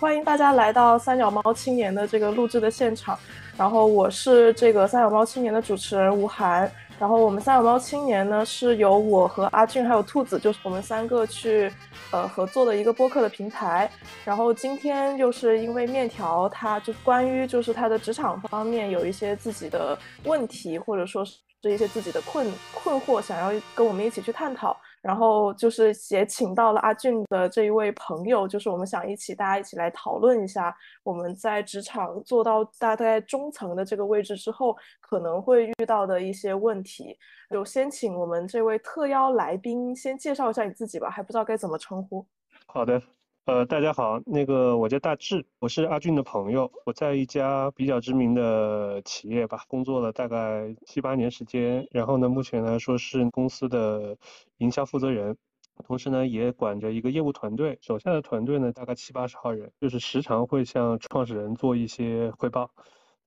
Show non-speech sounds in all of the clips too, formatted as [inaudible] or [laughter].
欢迎大家来到三脚猫青年的这个录制的现场。然后我是这个三脚猫青年的主持人吴涵。然后我们三脚猫青年呢，是由我和阿俊还有兔子，就是我们三个去呃合作的一个播客的平台。然后今天就是因为面条，他就关于就是他的职场方面有一些自己的问题，或者说是一些自己的困困惑，想要跟我们一起去探讨。然后就是也请到了阿俊的这一位朋友，就是我们想一起大家一起来讨论一下，我们在职场做到大概中层的这个位置之后，可能会遇到的一些问题。就先请我们这位特邀来宾先介绍一下你自己吧，还不知道该怎么称呼。好的。呃，大家好，那个我叫大志，我是阿俊的朋友，我在一家比较知名的企业吧，工作了大概七八年时间，然后呢，目前来说是公司的营销负责人，同时呢也管着一个业务团队，手下的团队呢大概七八十号人，就是时常会向创始人做一些汇报。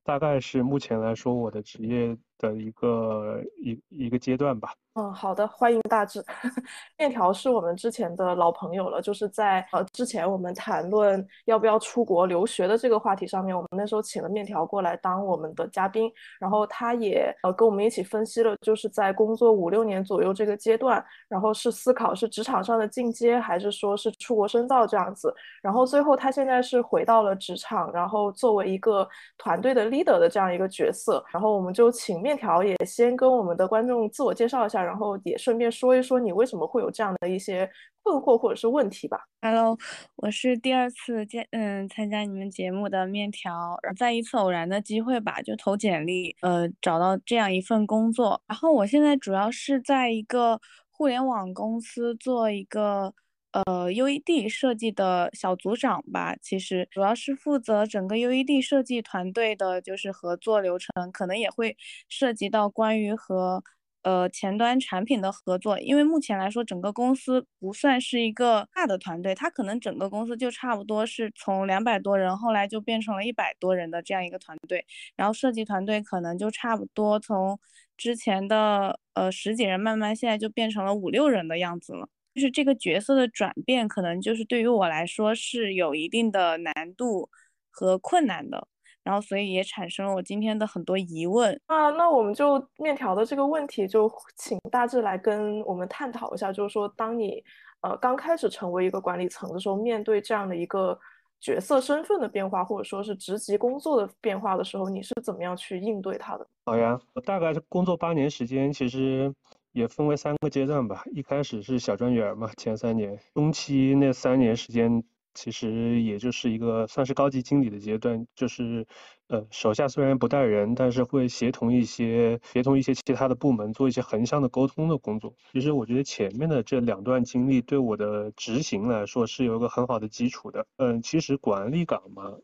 大概是目前来说我的职业的一个一一个阶段吧。嗯，好的，欢迎大志。[laughs] 面条是我们之前的老朋友了，就是在呃之前我们谈论要不要出国留学的这个话题上面，我们那时候请了面条过来当我们的嘉宾，然后他也呃跟我们一起分析了，就是在工作五六年左右这个阶段，然后是思考是职场上的进阶，还是说是出国深造这样子，然后最后他现在是回到了职场，然后作为一个团队的 leader 的这样一个角色，然后我们就请面面条也先跟我们的观众自我介绍一下。然后也顺便说一说你为什么会有这样的一些困惑或者是问题吧。Hello，我是第二次见嗯参加你们节目的面条，在一次偶然的机会吧，就投简历，呃，找到这样一份工作。然后我现在主要是在一个互联网公司做一个呃 UED 设计的小组长吧。其实主要是负责整个 UED 设计团队的，就是合作流程，可能也会涉及到关于和。呃，前端产品的合作，因为目前来说，整个公司不算是一个大的团队，它可能整个公司就差不多是从两百多人，后来就变成了一百多人的这样一个团队，然后设计团队可能就差不多从之前的呃十几人，慢慢现在就变成了五六人的样子了，就是这个角色的转变，可能就是对于我来说是有一定的难度和困难的。然后，所以也产生了我今天的很多疑问啊。那我们就面条的这个问题，就请大致来跟我们探讨一下。就是说，当你呃刚开始成为一个管理层的时候，面对这样的一个角色身份的变化，或者说是职级工作的变化的时候，你是怎么样去应对它的？好呀，我大概是工作八年时间，其实也分为三个阶段吧。一开始是小专员嘛，前三年，中期那三年时间。其实也就是一个算是高级经理的阶段，就是，呃，手下虽然不带人，但是会协同一些协同一些其他的部门做一些横向的沟通的工作。其实我觉得前面的这两段经历对我的执行来说是有一个很好的基础的。嗯，其实管理岗嘛，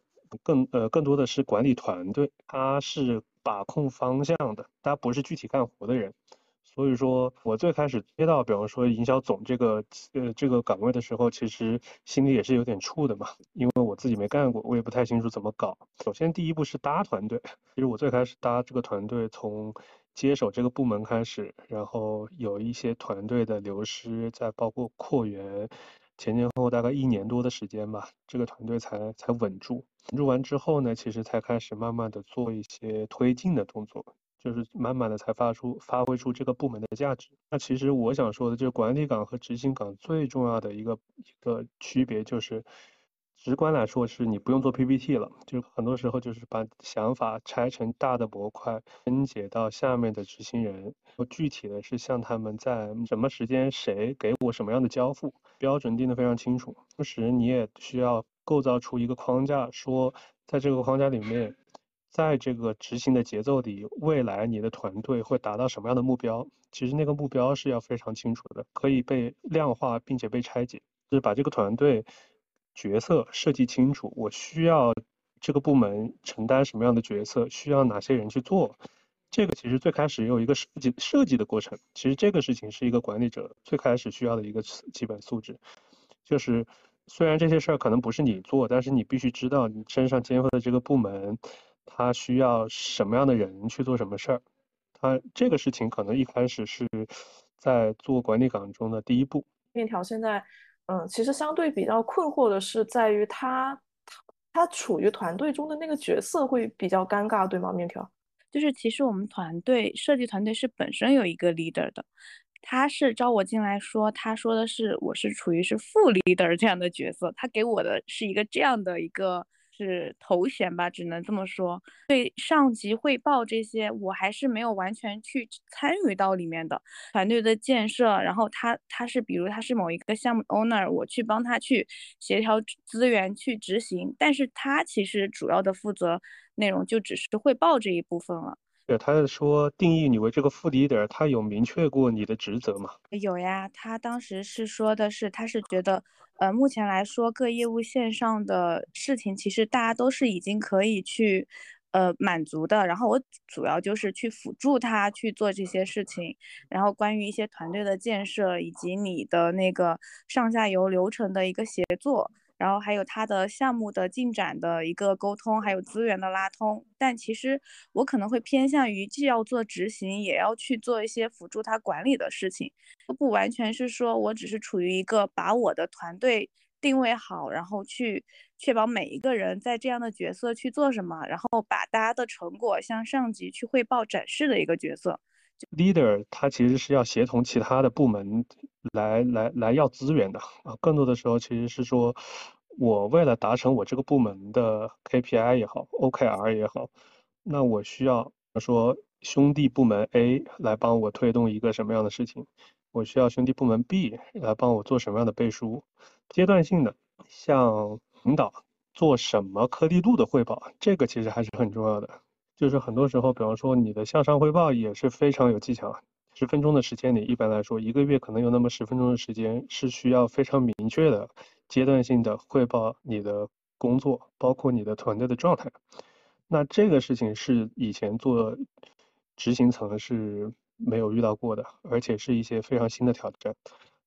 更呃更多的是管理团队，他是把控方向的，他不是具体干活的人。所以说，我最开始接到，比方说营销总这个呃这个岗位的时候，其实心里也是有点怵的嘛，因为我自己没干过，我也不太清楚怎么搞。首先第一步是搭团队，其实我最开始搭这个团队，从接手这个部门开始，然后有一些团队的流失，再包括扩员，前前后后大概一年多的时间吧，这个团队才才稳住。稳住完之后呢，其实才开始慢慢的做一些推进的动作。就是慢慢的才发出发挥出这个部门的价值。那其实我想说的，就是管理岗和执行岗最重要的一个一个区别，就是直观来说，是你不用做 PPT 了，就很多时候就是把想法拆成大的模块，分解到下面的执行人，我具体的是向他们在什么时间谁给我什么样的交付，标准定的非常清楚。同时你也需要构造出一个框架，说在这个框架里面。在这个执行的节奏里，未来你的团队会达到什么样的目标？其实那个目标是要非常清楚的，可以被量化并且被拆解，就是把这个团队角色设计清楚。我需要这个部门承担什么样的角色？需要哪些人去做？这个其实最开始有一个设计设计的过程。其实这个事情是一个管理者最开始需要的一个基本素质，就是虽然这些事儿可能不是你做，但是你必须知道你身上肩负的这个部门。他需要什么样的人去做什么事儿？他这个事情可能一开始是在做管理岗中的第一步。面条现在，嗯，其实相对比较困惑的是，在于他他处于团队中的那个角色会比较尴尬，对吗？面条，就是其实我们团队设计团队是本身有一个 leader 的，他是招我进来说，他说的是我是处于是副 leader 这样的角色，他给我的是一个这样的一个。是头衔吧，只能这么说。对上级汇报这些，我还是没有完全去参与到里面的团队的建设。然后他他是比如他是某一个项目 owner，我去帮他去协调资源去执行，但是他其实主要的负责内容就只是汇报这一部分了。对，他说定义你为这个副 leader，他有明确过你的职责吗？有呀，他当时是说的是，他是觉得，呃，目前来说各业务线上的事情，其实大家都是已经可以去，呃，满足的。然后我主要就是去辅助他去做这些事情，然后关于一些团队的建设以及你的那个上下游流程的一个协作。然后还有他的项目的进展的一个沟通，还有资源的拉通。但其实我可能会偏向于既要做执行，也要去做一些辅助他管理的事情，不完全是说我只是处于一个把我的团队定位好，然后去确保每一个人在这样的角色去做什么，然后把大家的成果向上级去汇报展示的一个角色。Leader 他其实是要协同其他的部门。来来来要资源的啊，更多的时候其实是说，我为了达成我这个部门的 KPI 也好，OKR 也好，那我需要说兄弟部门 A 来帮我推动一个什么样的事情，我需要兄弟部门 B 来帮我做什么样的背书，阶段性的向领导做什么颗粒度的汇报，这个其实还是很重要的。就是很多时候，比方说你的向上汇报也是非常有技巧。十分钟的时间里，一般来说，一个月可能有那么十分钟的时间是需要非常明确的阶段性的汇报你的工作，包括你的团队的状态。那这个事情是以前做执行层是没有遇到过的，而且是一些非常新的挑战。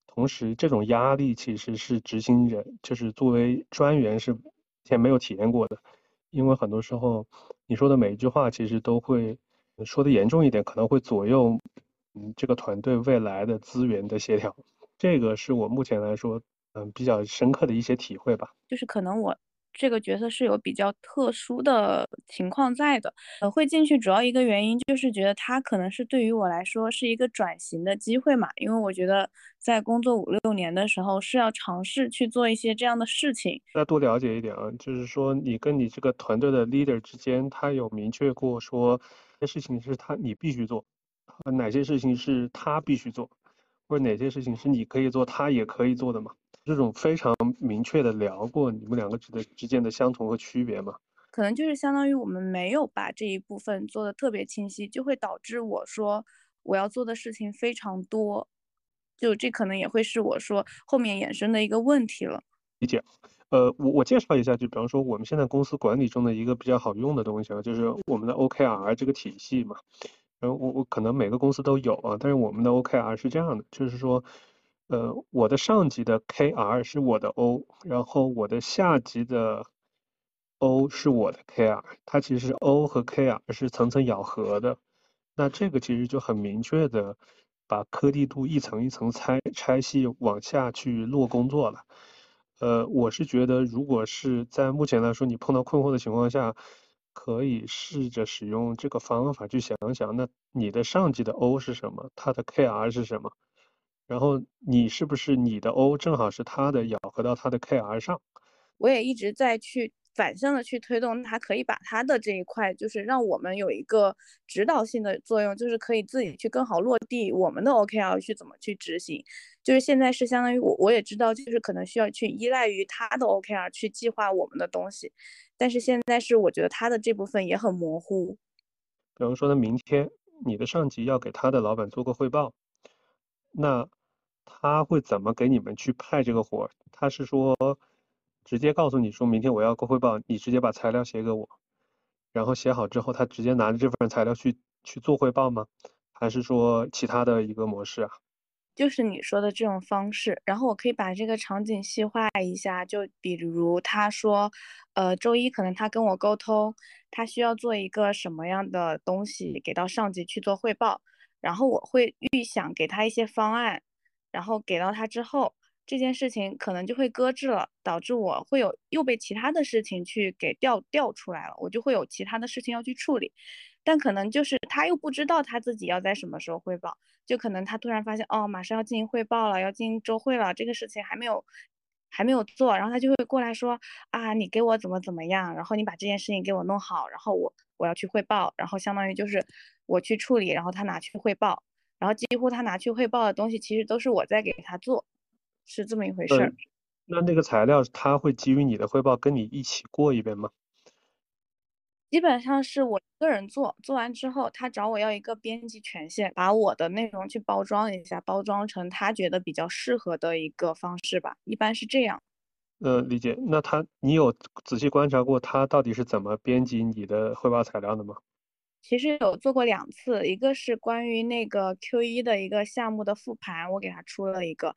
同时，这种压力其实是执行人，就是作为专员是以前没有体验过的，因为很多时候你说的每一句话，其实都会说的严重一点，可能会左右。嗯，这个团队未来的资源的协调，这个是我目前来说，嗯，比较深刻的一些体会吧。就是可能我这个角色是有比较特殊的情况在的，呃，会进去主要一个原因就是觉得它可能是对于我来说是一个转型的机会嘛，因为我觉得在工作五六年的时候是要尝试去做一些这样的事情。再多了解一点啊，就是说你跟你这个团队的 leader 之间，他有明确过说，这事情是他你必须做。哪些事情是他必须做，或者哪些事情是你可以做，他也可以做的嘛？这种非常明确的聊过你们两个之的之间的相同和区别吗？可能就是相当于我们没有把这一部分做的特别清晰，就会导致我说我要做的事情非常多，就这可能也会是我说后面衍生的一个问题了。理解。呃，我我介绍一下，就比方说我们现在公司管理中的一个比较好用的东西啊，就是我们的 OKR 这个体系嘛。然后我我可能每个公司都有啊，但是我们的 OKR 是这样的，就是说，呃，我的上级的 KR 是我的 O，然后我的下级的 O 是我的 KR，它其实 O 和 KR 是层层咬合的，那这个其实就很明确的把颗粒度一层一层拆拆细往下去落工作了，呃，我是觉得如果是在目前来说你碰到困惑的情况下。可以试着使用这个方法去想想，那你的上级的 O 是什么？他的 KR 是什么？然后你是不是你的 O 正好是他的咬合到他的 KR 上？我也一直在去。反向的去推动，它可以把它的这一块，就是让我们有一个指导性的作用，就是可以自己去更好落地我们的 OKR 去怎么去执行。就是现在是相当于我我也知道，就是可能需要去依赖于他的 OKR 去计划我们的东西，但是现在是我觉得他的这部分也很模糊。比方说呢，明天你的上级要给他的老板做个汇报，那他会怎么给你们去派这个活？他是说？直接告诉你说明天我要个汇报，你直接把材料写给我，然后写好之后，他直接拿着这份材料去去做汇报吗？还是说其他的一个模式啊？就是你说的这种方式，然后我可以把这个场景细化一下，就比如他说，呃，周一可能他跟我沟通，他需要做一个什么样的东西给到上级去做汇报，然后我会预想给他一些方案，然后给到他之后。这件事情可能就会搁置了，导致我会有又被其他的事情去给调调出来了，我就会有其他的事情要去处理。但可能就是他又不知道他自己要在什么时候汇报，就可能他突然发现哦，马上要进行汇报了，要进行周会了，这个事情还没有还没有做，然后他就会过来说啊，你给我怎么怎么样，然后你把这件事情给我弄好，然后我我要去汇报，然后相当于就是我去处理，然后他拿去汇报，然后几乎他拿去汇报的东西其实都是我在给他做，是这么一回事儿。那那个材料他会基于你的汇报跟你一起过一遍吗？基本上是我一个人做，做完之后，他找我要一个编辑权限，把我的内容去包装一下，包装成他觉得比较适合的一个方式吧，一般是这样。呃，理解。那他，你有仔细观察过他到底是怎么编辑你的汇报材料的吗？其实有做过两次，一个是关于那个 Q 一的一个项目的复盘，我给他出了一个，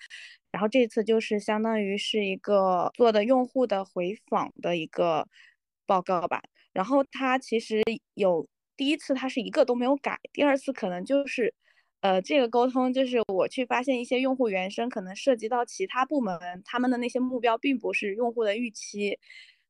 然后这次就是相当于是一个做的用户的回访的一个报告吧。然后他其实有第一次他是一个都没有改，第二次可能就是，呃，这个沟通就是我去发现一些用户原生可能涉及到其他部门，他们的那些目标并不是用户的预期。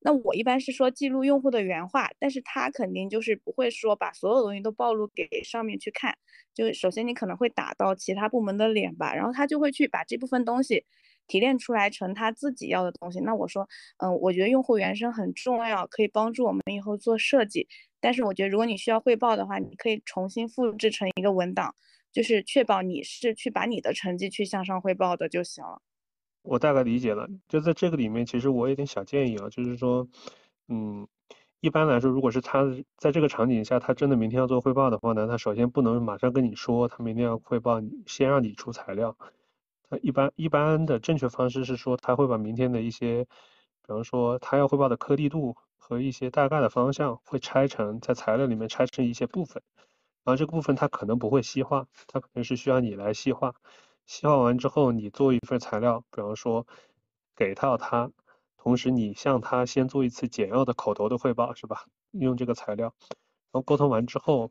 那我一般是说记录用户的原话，但是他肯定就是不会说把所有东西都暴露给上面去看。就首先你可能会打到其他部门的脸吧，然后他就会去把这部分东西。提炼出来成他自己要的东西，那我说，嗯，我觉得用户原生很重要，可以帮助我们以后做设计。但是我觉得如果你需要汇报的话，你可以重新复制成一个文档，就是确保你是去把你的成绩去向上汇报的就行了。我大概理解了，就在这个里面，其实我有点小建议啊，就是说，嗯，一般来说，如果是他在这个场景下，他真的明天要做汇报的话呢，他首先不能马上跟你说他明天要汇报，先让你出材料。他一般一般的正确方式是说，他会把明天的一些，比方说他要汇报的颗粒度和一些大概的方向，会拆成在材料里面拆成一些部分，然后这个部分他可能不会细化，他可能是需要你来细化。细化完之后，你做一份材料，比方说给到他，同时你向他先做一次简要的口头的汇报，是吧？用这个材料，然后沟通完之后。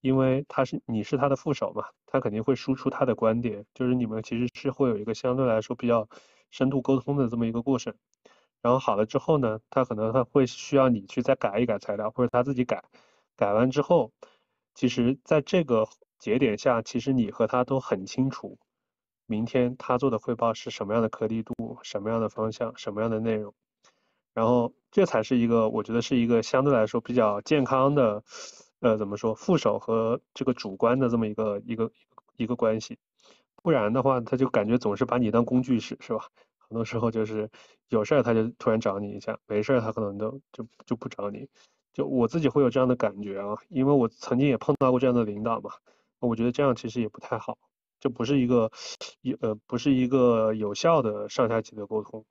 因为他是你是他的副手嘛，他肯定会输出他的观点，就是你们其实是会有一个相对来说比较深度沟通的这么一个过程。然后好了之后呢，他可能他会需要你去再改一改材料，或者他自己改。改完之后，其实在这个节点下，其实你和他都很清楚，明天他做的汇报是什么样的颗粒度，什么样的方向，什么样的内容。然后这才是一个我觉得是一个相对来说比较健康的。呃，怎么说副手和这个主观的这么一个一个一个关系，不然的话，他就感觉总是把你当工具使，是吧？很多时候就是有事儿他就突然找你一下，没事儿他可能都就就不找你。就我自己会有这样的感觉啊，因为我曾经也碰到过这样的领导嘛，我觉得这样其实也不太好，这不是一个一呃不是一个有效的上下级的沟通。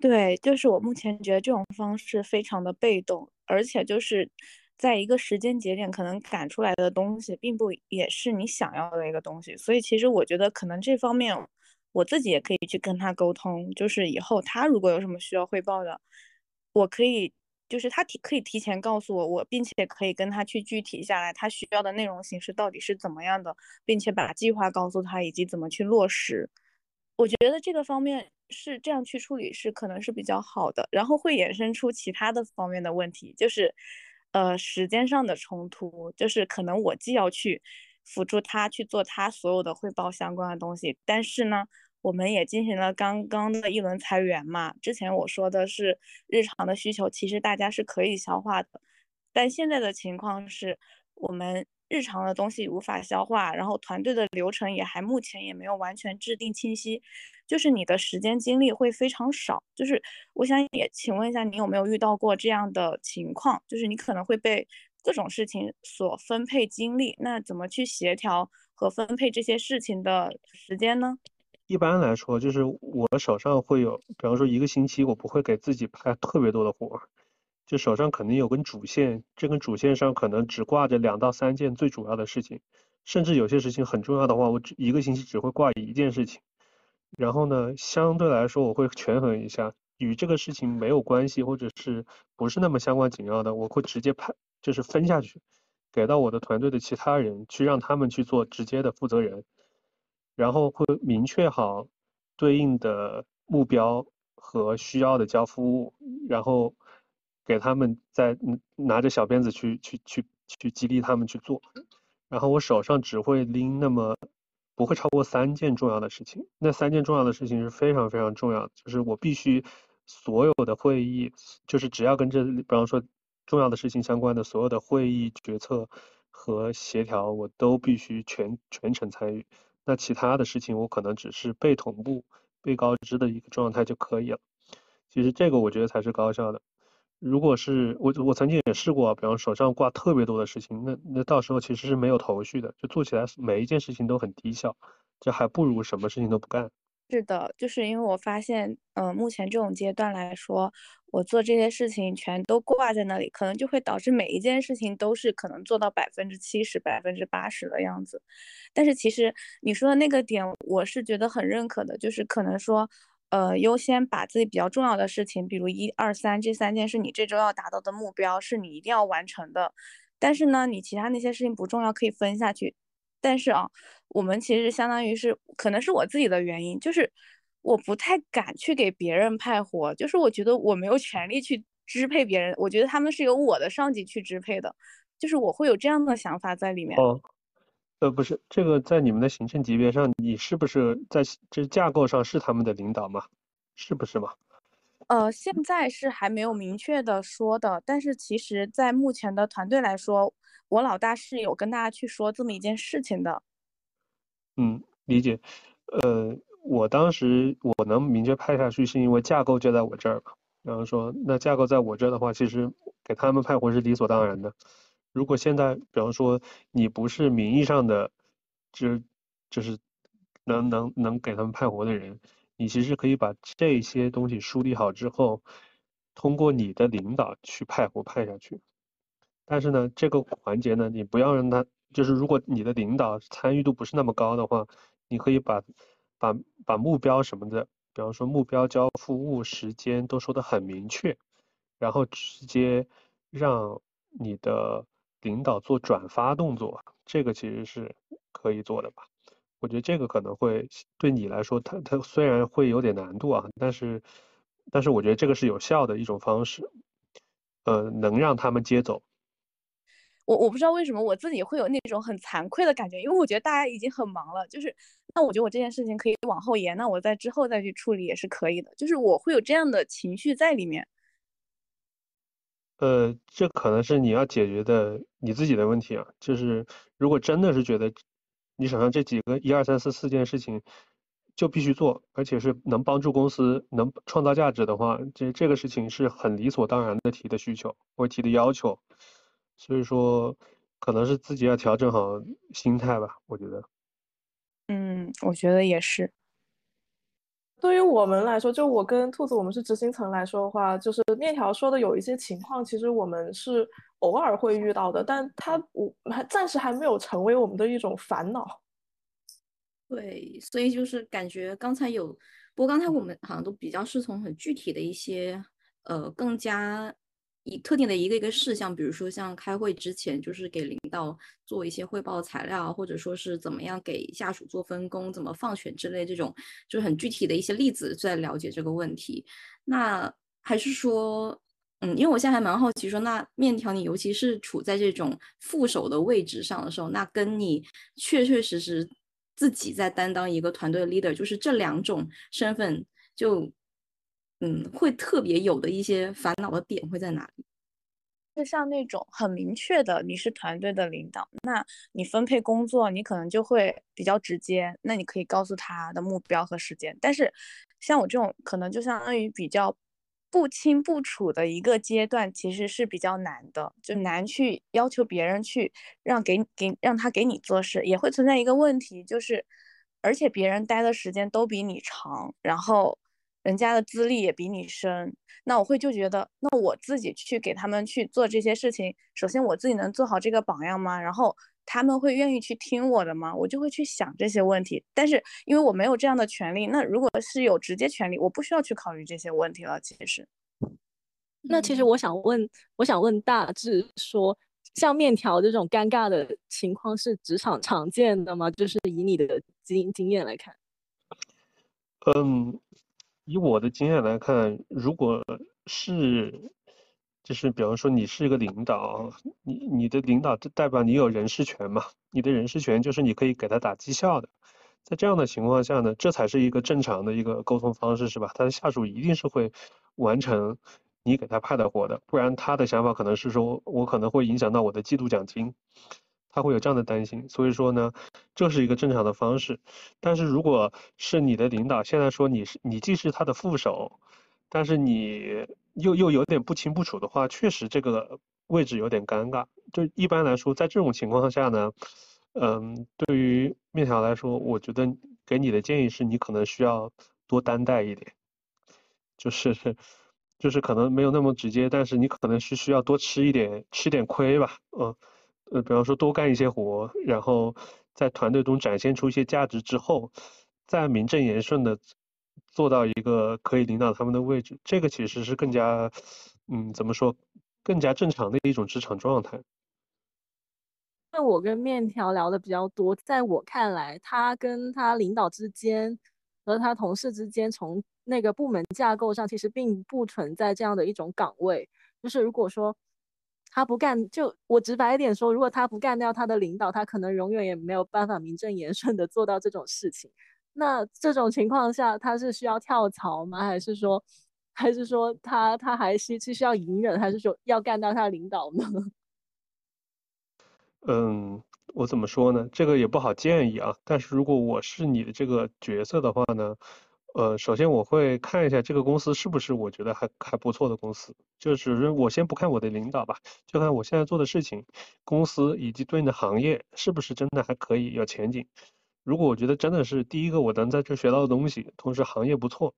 对，就是我目前觉得这种方式非常的被动，而且就是。在一个时间节点，可能赶出来的东西，并不也是你想要的一个东西。所以，其实我觉得可能这方面，我自己也可以去跟他沟通。就是以后他如果有什么需要汇报的，我可以，就是他提可以提前告诉我，我并且可以跟他去具体下来，他需要的内容形式到底是怎么样的，并且把计划告诉他，以及怎么去落实。我觉得这个方面是这样去处理是可能是比较好的，然后会衍生出其他的方面的问题，就是。呃，时间上的冲突，就是可能我既要去辅助他去做他所有的汇报相关的东西，但是呢，我们也进行了刚刚的一轮裁员嘛。之前我说的是日常的需求，其实大家是可以消化的，但现在的情况是我们。日常的东西无法消化，然后团队的流程也还目前也没有完全制定清晰，就是你的时间精力会非常少。就是我想也请问一下，你有没有遇到过这样的情况？就是你可能会被各种事情所分配精力，那怎么去协调和分配这些事情的时间呢？一般来说，就是我手上会有，比方说一个星期，我不会给自己派特别多的活。就手上肯定有根主线，这根主线上可能只挂着两到三件最主要的事情，甚至有些事情很重要的话，我只一个星期只会挂一件事情。然后呢，相对来说我会权衡一下，与这个事情没有关系或者是不是那么相关紧要的，我会直接派，就是分下去，给到我的团队的其他人去让他们去做直接的负责人，然后会明确好对应的目标和需要的交付物，然后给他们再拿着小鞭子去去去去激励他们去做。然后我手上只会拎那么不会超过三件重要的事情，那三件重要的事情是非常非常重要，就是我必须所有的会议，就是只要跟这比方说重要的事情相关的所有的会议决策。和协调我都必须全全程参与，那其他的事情我可能只是被同步、被告知的一个状态就可以了。其实这个我觉得才是高效的。如果是我我曾经也试过，比方手上挂特别多的事情，那那到时候其实是没有头绪的，就做起来每一件事情都很低效，这还不如什么事情都不干。是的，就是因为我发现，嗯，目前这种阶段来说，我做这些事情全都挂在那里，可能就会导致每一件事情都是可能做到百分之七十、百分之八十的样子。但是其实你说的那个点，我是觉得很认可的，就是可能说，呃，优先把自己比较重要的事情，比如一二三这三件是你这周要达到的目标，是你一定要完成的。但是呢，你其他那些事情不重要，可以分下去。但是啊，我们其实相当于是，可能是我自己的原因，就是我不太敢去给别人派活，就是我觉得我没有权利去支配别人，我觉得他们是由我的上级去支配的，就是我会有这样的想法在里面。哦，呃，不是，这个在你们的行政级别上，你是不是在这架构上是他们的领导吗？是不是吗？呃，现在是还没有明确的说的，但是其实，在目前的团队来说。我老大是有跟大家去说这么一件事情的，嗯，理解。呃，我当时我能明确派下去，是因为架构就在我这儿嘛。然后说，那架构在我这儿的话，其实给他们派活是理所当然的。如果现在，比方说你不是名义上的，就就是能能能给他们派活的人，你其实可以把这些东西梳理好之后，通过你的领导去派活派下去。但是呢，这个环节呢，你不要让他，就是如果你的领导参与度不是那么高的话，你可以把把把目标什么的，比方说目标交付物时间都说的很明确，然后直接让你的领导做转发动作，这个其实是可以做的吧？我觉得这个可能会对你来说，它它虽然会有点难度啊，但是但是我觉得这个是有效的一种方式，呃，能让他们接走。我我不知道为什么我自己会有那种很惭愧的感觉，因为我觉得大家已经很忙了，就是那我觉得我这件事情可以往后延，那我在之后再去处理也是可以的，就是我会有这样的情绪在里面。呃，这可能是你要解决的你自己的问题啊，就是如果真的是觉得你手上这几个一二三四四件事情就必须做，而且是能帮助公司能创造价值的话，这这个事情是很理所当然的提的需求或提的要求。所以说，可能是自己要调整好心态吧，我觉得。嗯，我觉得也是。对于我们来说，就我跟兔子，我们是执行层来说的话，就是面条说的有一些情况，其实我们是偶尔会遇到的，但它我还暂时还没有成为我们的一种烦恼。对，所以就是感觉刚才有，不过刚才我们好像都比较是从很具体的一些，呃，更加。以特定的一个一个事项，比如说像开会之前，就是给领导做一些汇报材料，或者说是怎么样给下属做分工、怎么放权之类这种，就是很具体的一些例子，在了解这个问题。那还是说，嗯，因为我现在还蛮好奇，说那面条你尤其是处在这种副手的位置上的时候，那跟你确确实实自己在担当一个团队 leader，就是这两种身份就。嗯，会特别有的一些烦恼的点会在哪里？就像那种很明确的，你是团队的领导，那你分配工作，你可能就会比较直接，那你可以告诉他的目标和时间。但是像我这种，可能就相当于比较不清不楚的一个阶段，其实是比较难的，就难去要求别人去让给给让他给你做事，也会存在一个问题，就是而且别人待的时间都比你长，然后。人家的资历也比你深，那我会就觉得，那我自己去给他们去做这些事情，首先我自己能做好这个榜样吗？然后他们会愿意去听我的吗？我就会去想这些问题。但是因为我没有这样的权利，那如果是有直接权利，我不需要去考虑这些问题了。其实，那其实我想问，我想问大致说，像面条这种尴尬的情况是职场常见的吗？就是以你的经经验来看。嗯，以我的经验来看，如果是，就是比方说你是一个领导，你你的领导代表你有人事权嘛？你的人事权就是你可以给他打绩效的。在这样的情况下呢，这才是一个正常的一个沟通方式，是吧？他的下属一定是会完成你给他派的活的，不然他的想法可能是说我可能会影响到我的季度奖金，他会有这样的担心。所以说呢，这是一个正常的方式。但是如果是你的领导现在说你是你既是他的副手，但是你又又有点不清不楚的话，确实这个位置有点尴尬。就一般来说，在这种情况下呢。嗯，对于面条来说，我觉得给你的建议是你可能需要多担待一点，就是就是可能没有那么直接，但是你可能是需要多吃一点吃点亏吧，嗯呃，比方说多干一些活，然后在团队中展现出一些价值之后，再名正言顺的做到一个可以领导他们的位置，这个其实是更加嗯怎么说更加正常的一种职场状态。那我跟面条聊的比较多，在我看来，他跟他领导之间和他同事之间，从那个部门架构上，其实并不存在这样的一种岗位。就是如果说他不干，就我直白一点说，如果他不干掉他的领导，他可能永远也没有办法名正言顺的做到这种事情。那这种情况下，他是需要跳槽吗？还是说，还是说他他还是是需要隐忍，还是说要干掉他领导呢？[laughs] 嗯，我怎么说呢？这个也不好建议啊。但是如果我是你的这个角色的话呢，呃，首先我会看一下这个公司是不是我觉得还还不错的公司。就是我先不看我的领导吧，就看我现在做的事情，公司以及对应的行业是不是真的还可以有前景。如果我觉得真的是第一个我能在这学到的东西，同时行业不错。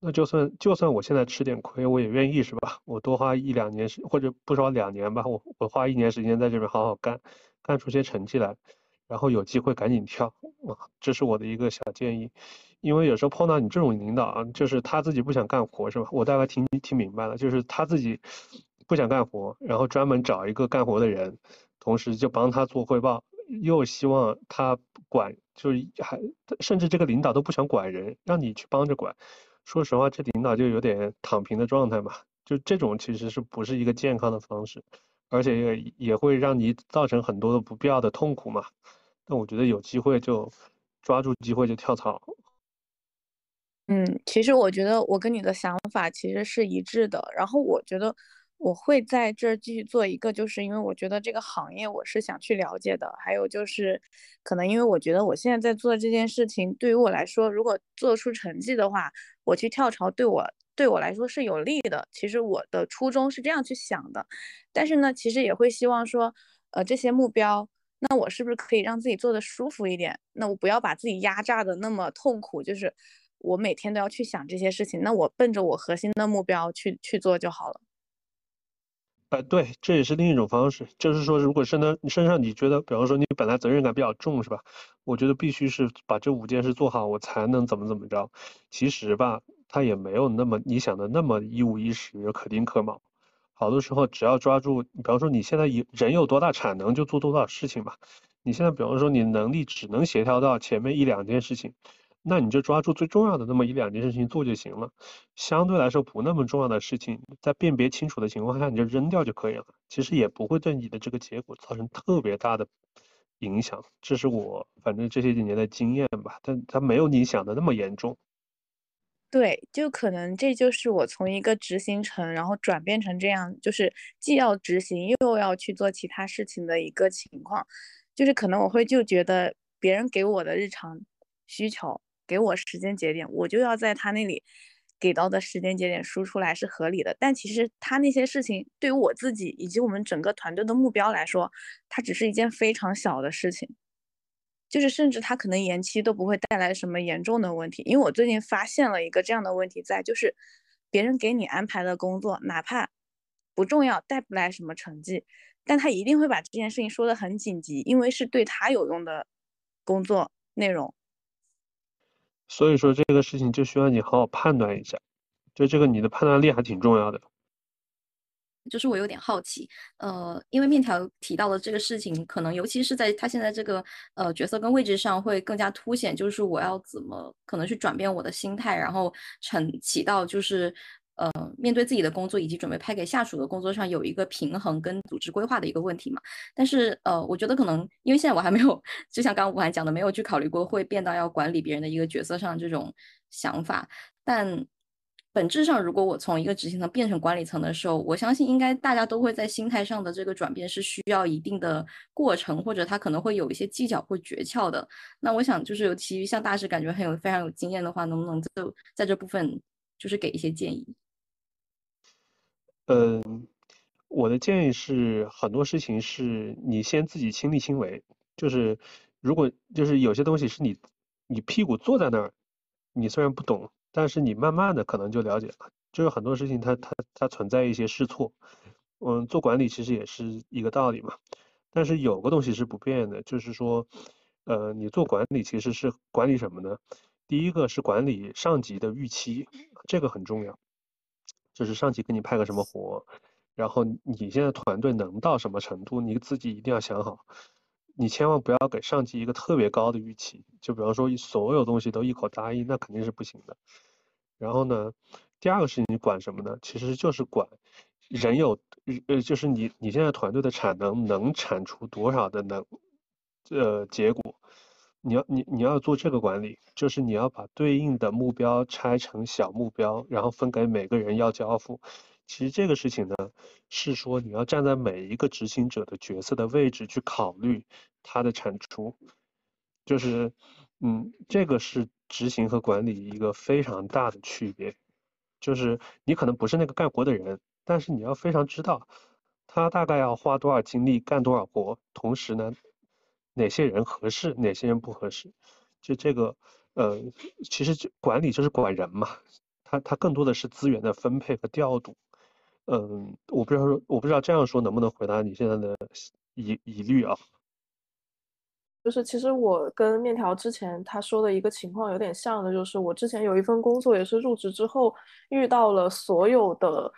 那就算就算我现在吃点亏，我也愿意是吧？我多花一两年时，或者不少两年吧，我我花一年时间在这边好好干，干出些成绩来，然后有机会赶紧跳！这是我的一个小建议。因为有时候碰到你这种领导啊，就是他自己不想干活是吧？我大概听听明白了，就是他自己不想干活，然后专门找一个干活的人，同时就帮他做汇报，又希望他管，就是还甚至这个领导都不想管人，让你去帮着管。说实话，这领导就有点躺平的状态嘛，就这种其实是不是一个健康的方式，而且也也会让你造成很多的不必要的痛苦嘛。那我觉得有机会就抓住机会就跳槽。嗯，其实我觉得我跟你的想法其实是一致的，然后我觉得。我会在这儿继续做一个，就是因为我觉得这个行业我是想去了解的。还有就是，可能因为我觉得我现在在做这件事情，对于我来说，如果做出成绩的话，我去跳槽对我对我来说是有利的。其实我的初衷是这样去想的，但是呢，其实也会希望说，呃，这些目标，那我是不是可以让自己做的舒服一点？那我不要把自己压榨的那么痛苦，就是我每天都要去想这些事情。那我奔着我核心的目标去去做就好了。呃，对，这也是另一种方式，就是说，如果身呢，你身上你觉得，比方说你本来责任感比较重，是吧？我觉得必须是把这五件事做好，我才能怎么怎么着。其实吧，他也没有那么你想的那么一五一十、可丁可卯。好多时候，只要抓住，比方说你现在人有多大产能，就做多少事情嘛。你现在比方说你能力只能协调到前面一两件事情。那你就抓住最重要的那么一两件事情做就行了，相对来说不那么重要的事情，在辨别清楚的情况下，你就扔掉就可以了。其实也不会对你的这个结果造成特别大的影响，这是我反正这些几年的经验吧。但它没有你想的那么严重。对，就可能这就是我从一个执行层，然后转变成这样，就是既要执行又要去做其他事情的一个情况。就是可能我会就觉得别人给我的日常需求。给我时间节点，我就要在他那里给到的时间节点输出来是合理的。但其实他那些事情对于我自己以及我们整个团队的目标来说，它只是一件非常小的事情，就是甚至他可能延期都不会带来什么严重的问题。因为我最近发现了一个这样的问题在，就是别人给你安排的工作，哪怕不重要，带不来什么成绩，但他一定会把这件事情说的很紧急，因为是对他有用的工作内容。所以说这个事情就需要你好好判断一下，就这个你的判断力还挺重要的。就是我有点好奇，呃，因为面条提到的这个事情，可能尤其是在他现在这个呃角色跟位置上会更加凸显，就是我要怎么可能去转变我的心态，然后成起到就是面对自己的工作以及准备派给下属的工作上有一个平衡跟组织规划的一个问题嘛。但是呃，我觉得可能因为现在我还没有，[laughs] 就像刚刚吴涵讲的，没有去考虑过会变到要管理别人的一个角色上这种想法，但。本质上，如果我从一个执行层变成管理层的时候，我相信应该大家都会在心态上的这个转变是需要一定的过程，或者他可能会有一些技巧或诀窍的。那我想，就是有其余像大师感觉很有非常有经验的话，能不能就在这部分就是给一些建议？嗯，我的建议是很多事情是你先自己亲力亲为，就是如果就是有些东西是你你屁股坐在那儿，你虽然不懂。但是你慢慢的可能就了解了，就是很多事情它它它存在一些试错，嗯，做管理其实也是一个道理嘛。但是有个东西是不变的，就是说，呃，你做管理其实是管理什么呢？第一个是管理上级的预期，这个很重要，就是上级给你派个什么活，然后你现在团队能到什么程度，你自己一定要想好。你千万不要给上级一个特别高的预期，就比方说所有东西都一口答应，那肯定是不行的。然后呢，第二个事情你管什么呢？其实就是管人有，呃，就是你你现在团队的产能能产出多少的能，呃，结果，你要你你要做这个管理，就是你要把对应的目标拆成小目标，然后分给每个人要交付。其实这个事情呢，是说你要站在每一个执行者的角色的位置去考虑他的产出，就是，嗯，这个是执行和管理一个非常大的区别，就是你可能不是那个干活的人，但是你要非常知道他大概要花多少精力干多少活，同时呢，哪些人合适，哪些人不合适，就这个，呃，其实就管理就是管人嘛，他他更多的是资源的分配和调度。嗯，我不知道，我不知道这样说能不能回答你现在的疑疑虑啊？就是其实我跟面条之前他说的一个情况有点像的，就是我之前有一份工作，也是入职之后遇到了所有的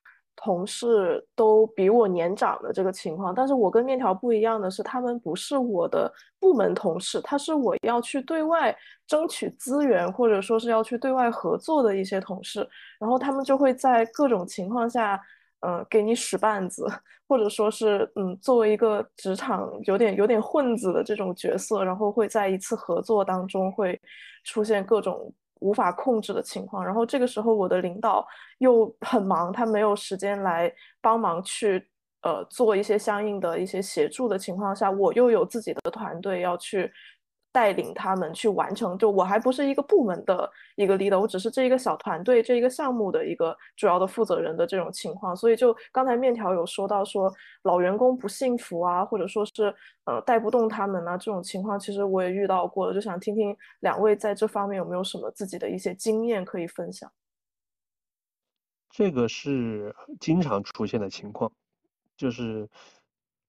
同事都比我年长的这个情况，但是我跟面条不一样的是，他们不是我的部门同事，他是我要去对外争取资源或者说是要去对外合作的一些同事，然后他们就会在各种情况下。嗯，给你使绊子，或者说是，嗯，作为一个职场有点有点混子的这种角色，然后会在一次合作当中会出现各种无法控制的情况，然后这个时候我的领导又很忙，他没有时间来帮忙去，呃，做一些相应的一些协助的情况下，我又有自己的团队要去。带领他们去完成，就我还不是一个部门的一个 leader，我只是这一个小团队这一个项目的一个主要的负责人的这种情况，所以就刚才面条有说到说老员工不幸福啊，或者说是呃带不动他们啊这种情况，其实我也遇到过了，就想听听两位在这方面有没有什么自己的一些经验可以分享。这个是经常出现的情况，就是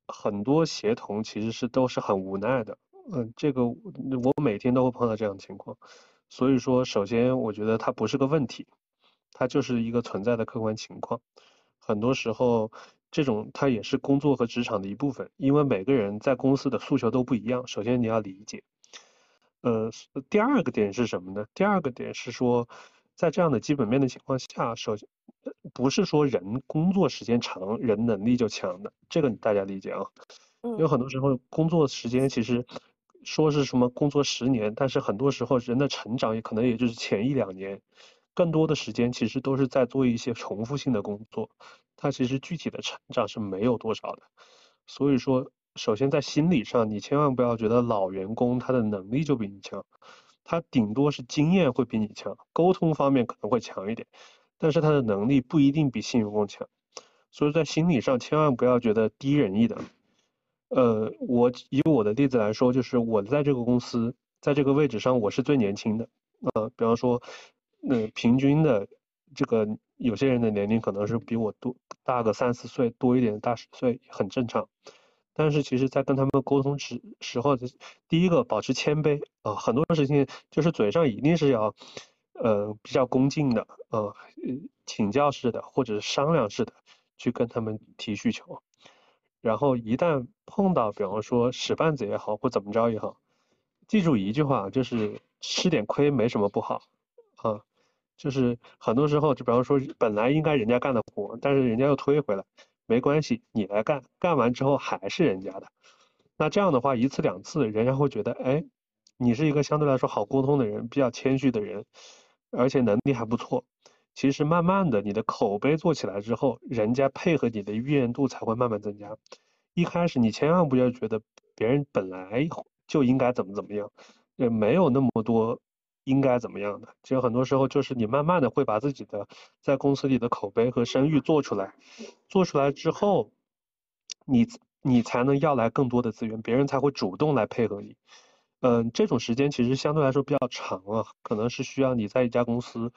很多协同其实是都是很无奈的。嗯，这个我每天都会碰到这样的情况，所以说，首先我觉得它不是个问题，它就是一个存在的客观情况。很多时候，这种它也是工作和职场的一部分，因为每个人在公司的诉求都不一样。首先你要理解。呃，第二个点是什么呢？第二个点是说，在这样的基本面的情况下，首先不是说人工作时间长，人能力就强的，这个大家理解啊。有很多时候工作时间其实。说是什么工作十年，但是很多时候人的成长也可能也就是前一两年，更多的时间其实都是在做一些重复性的工作，他其实具体的成长是没有多少的。所以说，首先在心理上，你千万不要觉得老员工他的能力就比你强，他顶多是经验会比你强，沟通方面可能会强一点，但是他的能力不一定比新员工强。所以在心理上千万不要觉得低人一等。呃，我以我的例子来说，就是我在这个公司，在这个位置上，我是最年轻的。呃，比方说，那平均的这个有些人的年龄可能是比我多大个三四岁，多一点大十岁很正常。但是其实，在跟他们沟通时时候，第一个保持谦卑啊，很多事情就是嘴上一定是要呃比较恭敬的，呃请教式的或者是商量式的去跟他们提需求。然后一旦碰到，比方说使绊子也好，或怎么着也好，记住一句话，就是吃点亏没什么不好啊。就是很多时候，就比方说本来应该人家干的活，但是人家又推回来，没关系，你来干，干完之后还是人家的。那这样的话，一次两次，人家会觉得，哎，你是一个相对来说好沟通的人，比较谦虚的人，而且能力还不错。其实慢慢的，你的口碑做起来之后，人家配合你的愿度才会慢慢增加。一开始你千万不要觉得别人本来就应该怎么怎么样，也没有那么多。应该怎么样的？其实很多时候就是你慢慢的会把自己的在公司里的口碑和声誉做出来，做出来之后，你你才能要来更多的资源，别人才会主动来配合你。嗯，这种时间其实相对来说比较长啊，可能是需要你在一家公司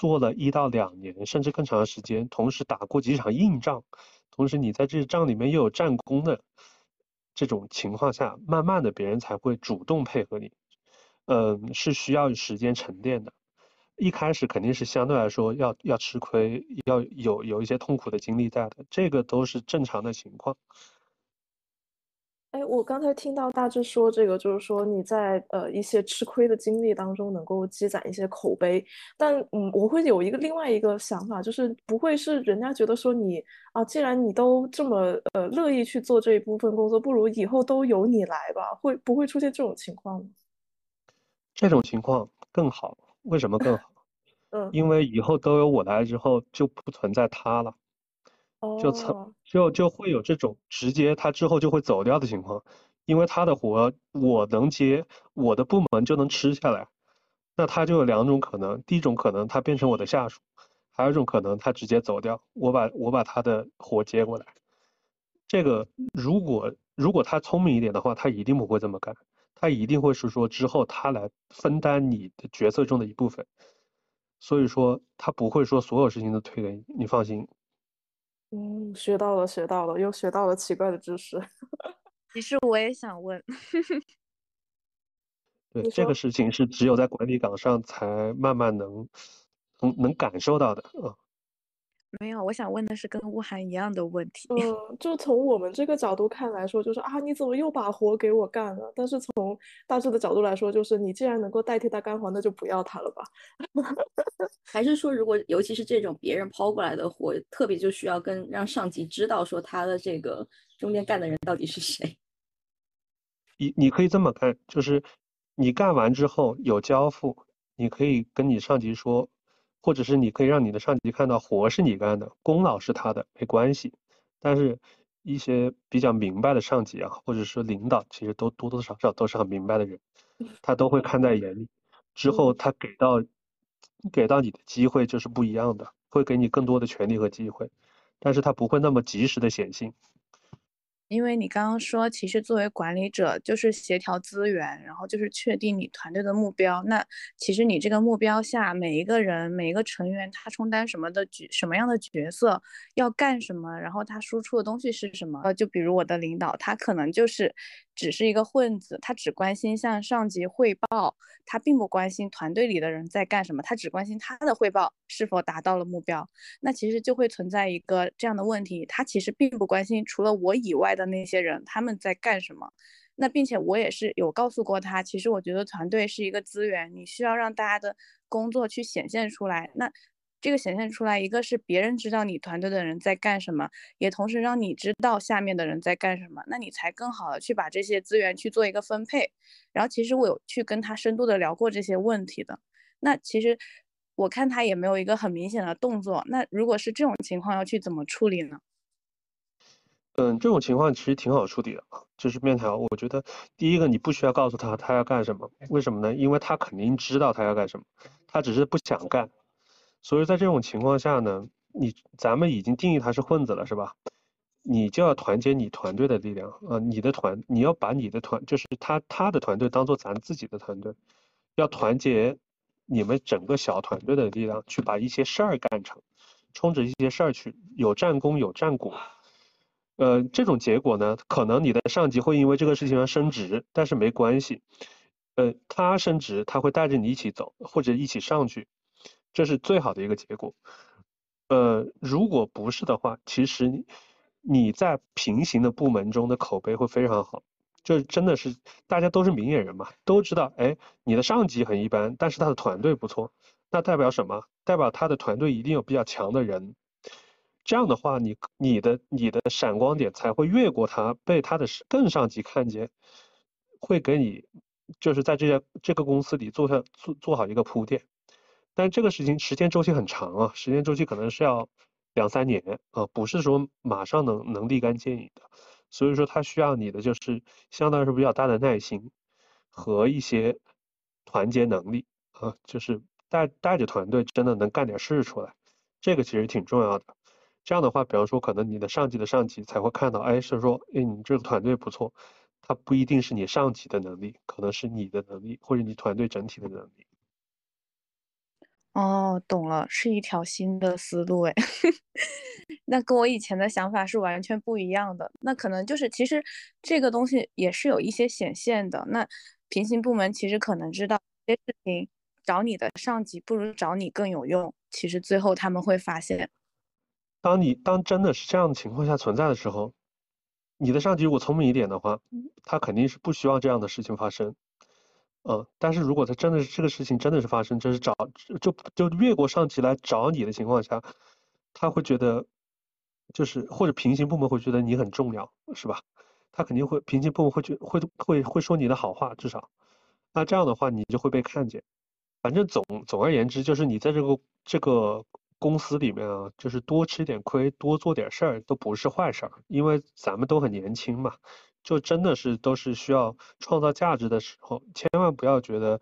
做了一到两年，甚至更长的时间，同时打过几场硬仗，同时你在这仗里面又有战功的这种情况下，慢慢的别人才会主动配合你。嗯，是需要时间沉淀的，一开始肯定是相对来说要要吃亏，要有有一些痛苦的经历在的，这个都是正常的情况。哎，我刚才听到大致说这个，就是说你在呃一些吃亏的经历当中能够积攒一些口碑，但嗯，我会有一个另外一个想法，就是不会是人家觉得说你啊，既然你都这么呃乐意去做这一部分工作，不如以后都由你来吧？会不会出现这种情况呢？这种情况更好，为什么更好？[laughs] 嗯，因为以后都由我来之后，就不存在他了，就曾就就会有这种直接他之后就会走掉的情况，因为他的活我能接，我的部门就能吃下来，那他就有两种可能，第一种可能他变成我的下属，还有一种可能他直接走掉，我把我把他的活接过来，这个如果如果他聪明一点的话，他一定不会这么干。他一定会是说之后他来分担你的角色中的一部分，所以说他不会说所有事情都推给你，你放心。嗯，学到了，学到了，又学到了奇怪的知识。[laughs] 其实我也想问，[laughs] 对这个事情是只有在管理岗上才慢慢能能能感受到的啊。没有，我想问的是跟乌涵一样的问题。[laughs] 嗯，就从我们这个角度看来说，就是啊，你怎么又把活给我干了？但是从大致的角度来说，就是你既然能够代替他干活，那就不要他了吧？[laughs] 还是说，如果尤其是这种别人抛过来的活，特别就需要跟让上级知道说他的这个中间干的人到底是谁？[laughs] 你你可以这么干，就是你干完之后有交付，你可以跟你上级说。或者是你可以让你的上级看到活是你干的，功劳是他的，没关系。但是，一些比较明白的上级啊，或者说领导，其实都多多少少都是很明白的人，他都会看在眼里。之后他给到给到你的机会就是不一样的，会给你更多的权利和机会，但是他不会那么及时的显性。因为你刚刚说，其实作为管理者，就是协调资源，然后就是确定你团队的目标。那其实你这个目标下，每一个人、每一个成员，他充当什么的角、什么样的角色，要干什么，然后他输出的东西是什么？呃，就比如我的领导，他可能就是。只是一个混子，他只关心向上级汇报，他并不关心团队里的人在干什么，他只关心他的汇报是否达到了目标。那其实就会存在一个这样的问题，他其实并不关心除了我以外的那些人他们在干什么。那并且我也是有告诉过他，其实我觉得团队是一个资源，你需要让大家的工作去显现出来。那这个显现出来，一个是别人知道你团队的人在干什么，也同时让你知道下面的人在干什么，那你才更好的去把这些资源去做一个分配。然后其实我有去跟他深度的聊过这些问题的。那其实我看他也没有一个很明显的动作。那如果是这种情况，要去怎么处理呢？嗯，这种情况其实挺好处理的。就是面条，我觉得第一个你不需要告诉他他要干什么，为什么呢？因为他肯定知道他要干什么，他只是不想干。所以在这种情况下呢，你咱们已经定义他是混子了，是吧？你就要团结你团队的力量啊，你的团，你要把你的团，就是他他的团队当做咱自己的团队，要团结你们整个小团队的力量，去把一些事儿干成，冲着一些事儿去，有战功有战果。呃，这种结果呢，可能你的上级会因为这个事情而升职，但是没关系，呃，他升职他会带着你一起走，或者一起上去。这是最好的一个结果。呃，如果不是的话，其实你你在平行的部门中的口碑会非常好，就真的是大家都是明眼人嘛，都知道，哎，你的上级很一般，但是他的团队不错，那代表什么？代表他的团队一定有比较强的人，这样的话，你你的你的闪光点才会越过他，被他的更上级看见，会给你就是在这家这个公司里做下做做好一个铺垫。但这个事情时间周期很长啊，时间周期可能是要两三年啊，不是说马上能能立竿见影的，所以说它需要你的就是相当于是比较大的耐心和一些团结能力啊，就是带带着团队真的能干点事出来，这个其实挺重要的。这样的话，比方说可能你的上级的上级才会看到，哎，是说，哎，你这个团队不错，它不一定是你上级的能力，可能是你的能力或者你团队整体的能力。哦，懂了，是一条新的思路哎，[laughs] 那跟我以前的想法是完全不一样的。那可能就是其实这个东西也是有一些显现的。那平行部门其实可能知道这些事情，找你的上级不如找你更有用。其实最后他们会发现，当你当真的是这样的情况下存在的时候，你的上级如果聪明一点的话，他肯定是不希望这样的事情发生。嗯，但是如果他真的是这个事情真的是发生，就是找就就越过上级来找你的情况下，他会觉得就是或者平行部门会觉得你很重要，是吧？他肯定会平行部门会觉会会会说你的好话，至少，那这样的话你就会被看见。反正总总而言之，就是你在这个这个公司里面啊，就是多吃点亏，多做点事儿都不是坏事儿，因为咱们都很年轻嘛。就真的是都是需要创造价值的时候，千万不要觉得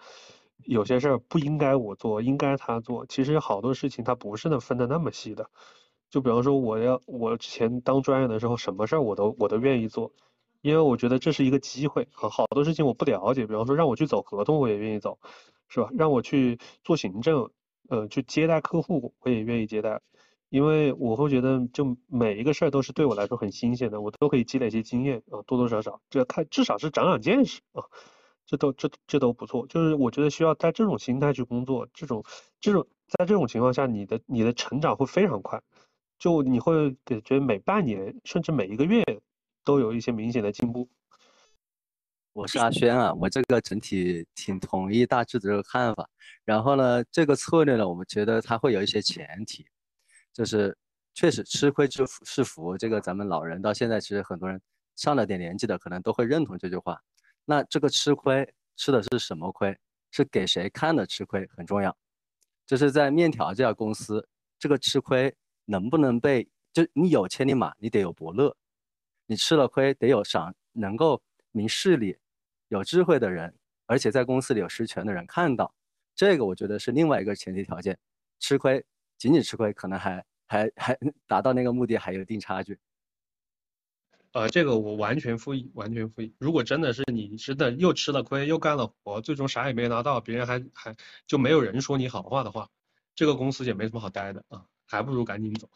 有些事儿不应该我做，应该他做。其实好多事情他不是能分的那么细的。就比方说，我要我之前当专员的时候，什么事儿我都我都愿意做，因为我觉得这是一个机会。好多事情我不了解，比方说让我去走合同，我也愿意走，是吧？让我去做行政，呃，去接待客户，我也愿意接待。因为我会觉得，就每一个事儿都是对我来说很新鲜的，我都可以积累一些经验啊，多多少少，这看至少是长长见识啊，这都这这都不错。就是我觉得需要带这种心态去工作，这种这种在这种情况下，你的你的成长会非常快，就你会感觉每半年甚至每一个月都有一些明显的进步。我是阿轩啊，我这个整体挺同意大致的这个看法。然后呢，这个策略呢，我们觉得它会有一些前提。就是确实吃亏之福是福，这个咱们老人到现在其实很多人上了点年纪的可能都会认同这句话。那这个吃亏吃的是什么亏？是给谁看的吃亏很重要。就是在面条这家公司，这个吃亏能不能被就你有千里马，你得有伯乐，你吃了亏得有赏，能够明事理、有智慧的人，而且在公司里有实权的人看到，这个我觉得是另外一个前提条件。吃亏。仅仅吃亏，可能还还 [laughs] 还达到那个目的还有一定差距。呃，这个我完全复议，完全复议。如果真的是你真的又吃了亏，又干了活，最终啥也没拿到，别人还还就没有人说你好话的话，这个公司也没什么好待的啊，还不如赶紧走。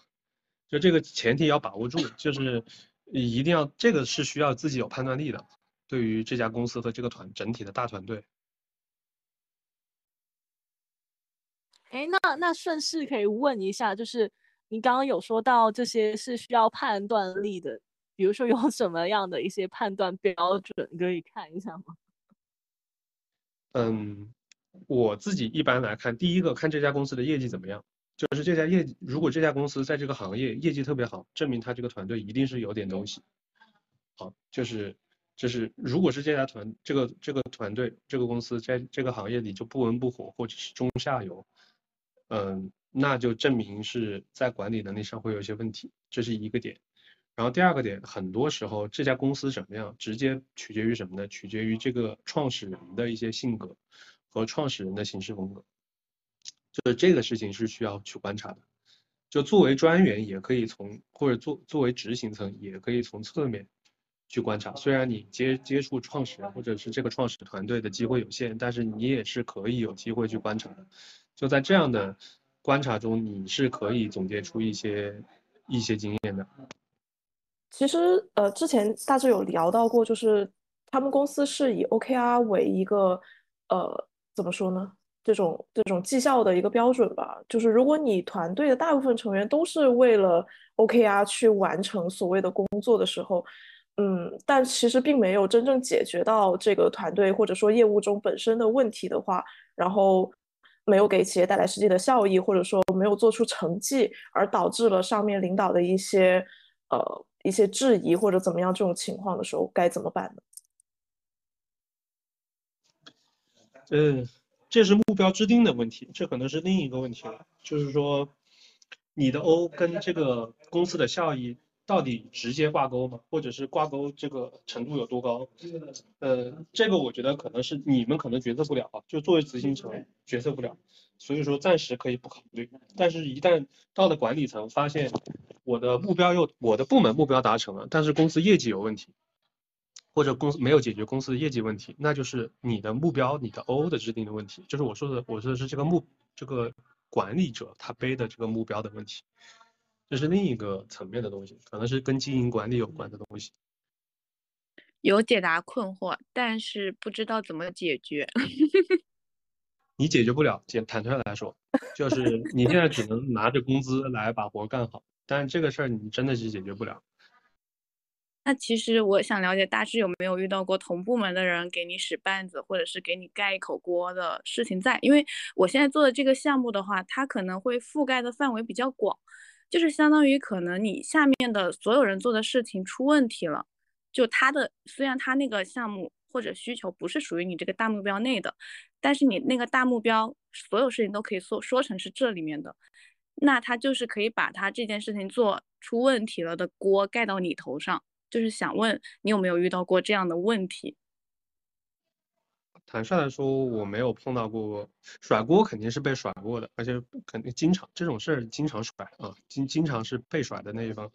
就这个前提要把握住，就是一定要这个是需要自己有判断力的，对于这家公司和这个团整体的大团队。哎，那那顺势可以问一下，就是你刚刚有说到这些是需要判断力的，比如说有什么样的一些判断标准可以看一下吗？嗯，我自己一般来看，第一个看这家公司的业绩怎么样，就是这家业绩，如果这家公司在这个行业业绩特别好，证明他这个团队一定是有点东西。好，就是就是如果是这家团这个这个团队这个公司在这个行业里就不温不火或者是中下游。嗯，那就证明是在管理能力上会有一些问题，这是一个点。然后第二个点，很多时候这家公司怎么样，直接取决于什么呢？取决于这个创始人的一些性格和创始人的行事风格。就是这个事情是需要去观察的。就作为专员，也可以从或者作作为执行层，也可以从侧面去观察。虽然你接接触创始人或者是这个创始团队的机会有限，但是你也是可以有机会去观察的。就在这样的观察中，你是可以总结出一些一些经验的。其实，呃，之前大致有聊到过，就是他们公司是以 OKR 为一个，呃，怎么说呢？这种这种绩效的一个标准吧。就是如果你团队的大部分成员都是为了 OKR 去完成所谓的工作的时候，嗯，但其实并没有真正解决到这个团队或者说业务中本身的问题的话，然后没有给企业带来实际的效益，或者说没有做出成绩，而导致了上面领导的一些呃一些质疑或者怎么样这种情况的时候，该怎么办呢？嗯，这是目标制定的问题，这可能是另一个问题了，就是说你的 O 跟这个公司的效益。到底直接挂钩吗？或者是挂钩这个程度有多高？呃，这个我觉得可能是你们可能决策不了啊，就作为执行层决策不了，所以说暂时可以不考虑。但是，一旦到了管理层，发现我的目标又我的部门目标达成了，但是公司业绩有问题，或者公司没有解决公司的业绩问题，那就是你的目标、你的 O 的制定的问题，就是我说的，我说的是这个目这个管理者他背的这个目标的问题。这是另一个层面的东西，可能是跟经营管理有关的东西。有解答困惑，但是不知道怎么解决。[laughs] 你解决不了，简坦率来说，就是你现在只能拿着工资来把活干好，但这个事儿你真的是解决不了。那其实我想了解大致有没有遇到过同部门的人给你使绊子，或者是给你盖一口锅的事情在？因为我现在做的这个项目的话，它可能会覆盖的范围比较广。就是相当于可能你下面的所有人做的事情出问题了，就他的虽然他那个项目或者需求不是属于你这个大目标内的，但是你那个大目标所有事情都可以说说成是这里面的，那他就是可以把他这件事情做出问题了的锅盖到你头上。就是想问你有没有遇到过这样的问题？坦率来说，我没有碰到过甩锅，肯定是被甩过的，而且肯定经常这种事儿经常甩啊，经经常是被甩的那一方。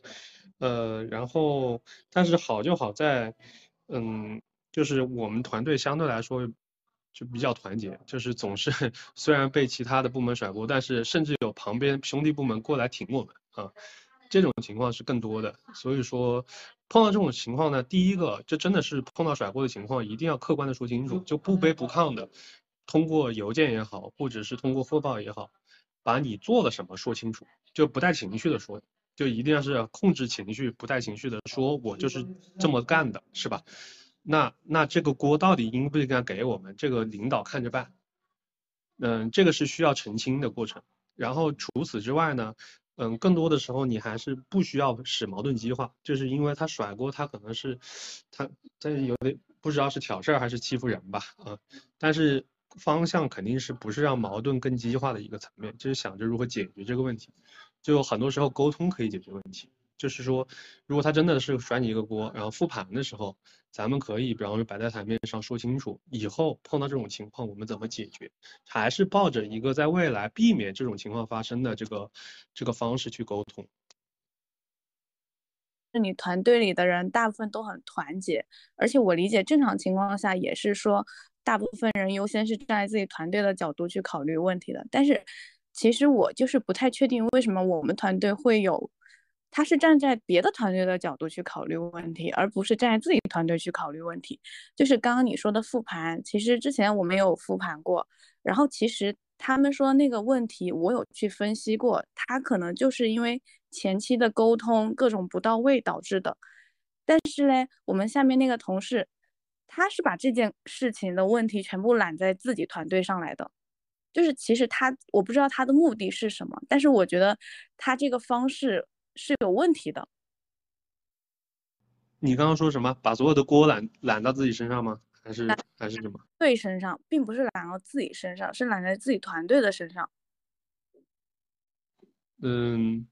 呃，然后但是好就好在，嗯，就是我们团队相对来说就比较团结，就是总是 [laughs] 虽然被其他的部门甩锅，但是甚至有旁边兄弟部门过来挺我们啊。这种情况是更多的，所以说碰到这种情况呢，第一个，这真的是碰到甩锅的情况，一定要客观的说清楚，就不卑不亢的，通过邮件也好，或者是通过汇报也好，把你做了什么说清楚，就不带情绪的说，就一定要是控制情绪，不带情绪的说，我就是这么干的，是吧？那那这个锅到底应不应该给我们？这个领导看着办。嗯，这个是需要澄清的过程。然后除此之外呢？嗯，更多的时候你还是不需要使矛盾激化，就是因为他甩锅，他可能是他他有点不知道是挑事儿还是欺负人吧，啊，但是方向肯定是不是让矛盾更激化的一个层面，就是想着如何解决这个问题，就很多时候沟通可以解决问题。就是说，如果他真的是甩你一个锅，然后复盘的时候，咱们可以比方说摆在台面上说清楚，以后碰到这种情况我们怎么解决，还是抱着一个在未来避免这种情况发生的这个这个方式去沟通。是你团队里的人大部分都很团结，而且我理解正常情况下也是说，大部分人优先是站在自己团队的角度去考虑问题的。但是其实我就是不太确定为什么我们团队会有。他是站在别的团队的角度去考虑问题，而不是站在自己团队去考虑问题。就是刚刚你说的复盘，其实之前我没有复盘过。然后其实他们说那个问题，我有去分析过，他可能就是因为前期的沟通各种不到位导致的。但是呢，我们下面那个同事，他是把这件事情的问题全部揽在自己团队上来的。就是其实他，我不知道他的目的是什么，但是我觉得他这个方式。是有问题的。你刚刚说什么？把所有的锅揽揽到自己身上吗？还是还是什么？对身上，并不是揽到自己身上，是揽在自己团队的身上。嗯，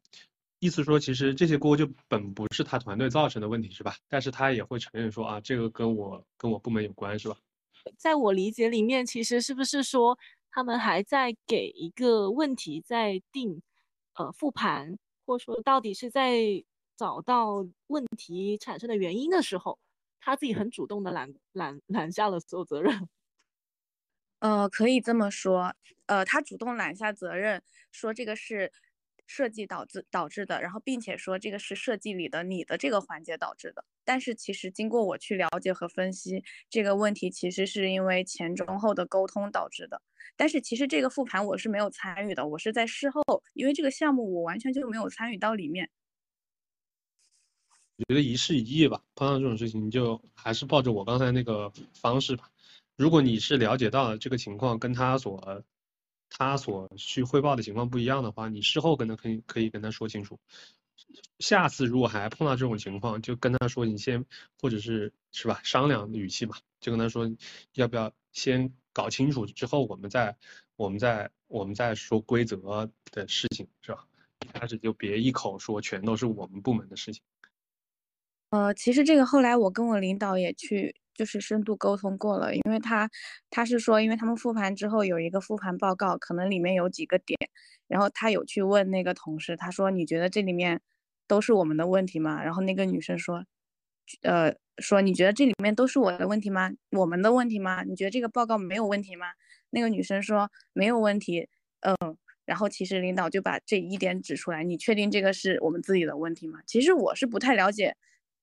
意思说，其实这些锅就本不是他团队造成的问题，是吧？但是他也会承认说啊，这个跟我跟我部门有关，是吧？在我理解里面，其实是不是说他们还在给一个问题在定呃复盘？或者说，到底是在找到问题产生的原因的时候，他自己很主动的揽揽揽下了所有责任。[laughs] 呃，可以这么说，呃，他主动揽下责任，说这个是设计导致导致的，然后并且说这个是设计里的你的这个环节导致的。但是其实经过我去了解和分析，这个问题其实是因为前中后的沟通导致的。但是其实这个复盘我是没有参与的，我是在事后，因为这个项目我完全就没有参与到里面。我觉得一事一议吧，碰到这种事情就还是抱着我刚才那个方式吧。如果你是了解到了这个情况跟他所他所去汇报的情况不一样的话，你事后跟他可以可以跟他说清楚。下次如果还碰到这种情况，就跟他说你先，或者是是吧，商量的语气嘛，就跟他说要不要先搞清楚之后，我们再我们再我们再说规则的事情，是吧？一开始就别一口说全都是我们部门的事情。呃，其实这个后来我跟我领导也去就是深度沟通过了，因为他他是说，因为他们复盘之后有一个复盘报告，可能里面有几个点，然后他有去问那个同事，他说你觉得这里面都是我们的问题吗？然后那个女生说，呃，说你觉得这里面都是我的问题吗？我们的问题吗？你觉得这个报告没有问题吗？那个女生说没有问题，嗯，然后其实领导就把这一点指出来，你确定这个是我们自己的问题吗？其实我是不太了解。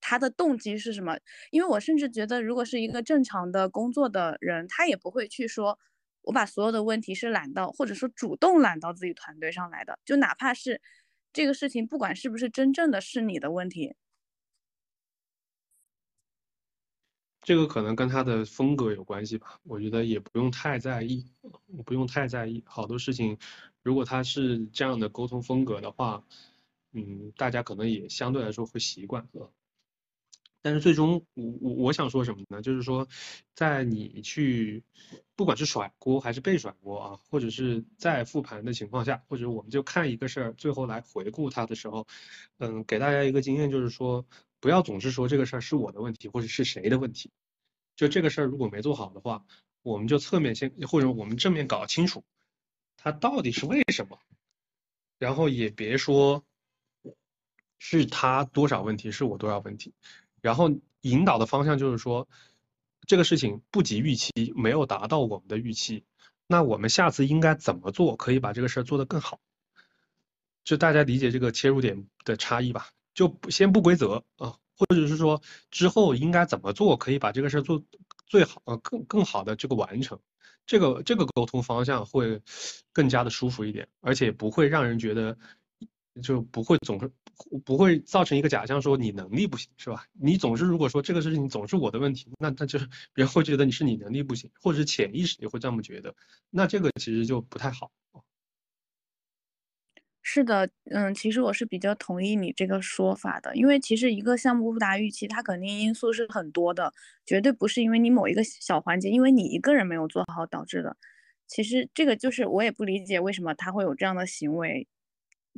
他的动机是什么？因为我甚至觉得，如果是一个正常的工作的人，他也不会去说，我把所有的问题是揽到，或者说主动揽到自己团队上来的。就哪怕是这个事情，不管是不是真正的是你的问题，这个可能跟他的风格有关系吧。我觉得也不用太在意，不用太在意。好多事情，如果他是这样的沟通风格的话，嗯，大家可能也相对来说会习惯。但是最终，我我我想说什么呢？就是说，在你去，不管是甩锅还是被甩锅啊，或者是在复盘的情况下，或者我们就看一个事儿，最后来回顾它的时候，嗯，给大家一个经验，就是说，不要总是说这个事儿是我的问题，或者是谁的问题。就这个事儿如果没做好的话，我们就侧面先，或者我们正面搞清楚，它到底是为什么，然后也别说，是他多少问题，是我多少问题。然后引导的方向就是说，这个事情不及预期，没有达到我们的预期，那我们下次应该怎么做，可以把这个事儿做得更好？就大家理解这个切入点的差异吧。就先不规则啊，或者是说之后应该怎么做，可以把这个事儿做最好，呃，更更好的这个完成。这个这个沟通方向会更加的舒服一点，而且不会让人觉得。就不会总是不会造成一个假象，说你能力不行，是吧？你总是如果说这个事情总是我的问题，那那就是别人会觉得你是你能力不行，或者潜意识也会这么觉得，那这个其实就不太好。是的，嗯，其实我是比较同意你这个说法的，因为其实一个项目不达预期，它肯定因素是很多的，绝对不是因为你某一个小环节，因为你一个人没有做好导致的。其实这个就是我也不理解为什么他会有这样的行为，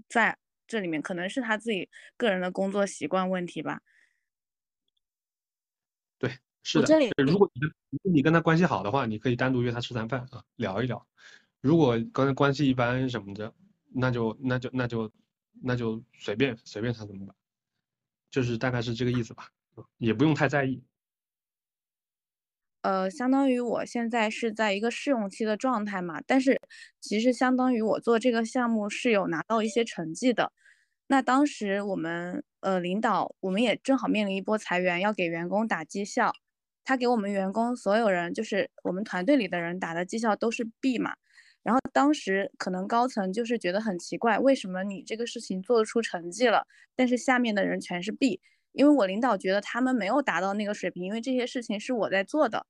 在。这里面可能是他自己个人的工作习惯问题吧。对，是的。如果你你跟他关系好的话，你可以单独约他吃餐饭啊，聊一聊。如果跟他关系一般什么的，那就那就那就那就随便随便他怎么办，就是大概是这个意思吧，也不用太在意。呃，相当于我现在是在一个试用期的状态嘛，但是其实相当于我做这个项目是有拿到一些成绩的。那当时我们呃领导，我们也正好面临一波裁员，要给员工打绩效，他给我们员工所有人，就是我们团队里的人打的绩效都是 B 嘛。然后当时可能高层就是觉得很奇怪，为什么你这个事情做得出成绩了，但是下面的人全是 B？因为我领导觉得他们没有达到那个水平，因为这些事情是我在做的。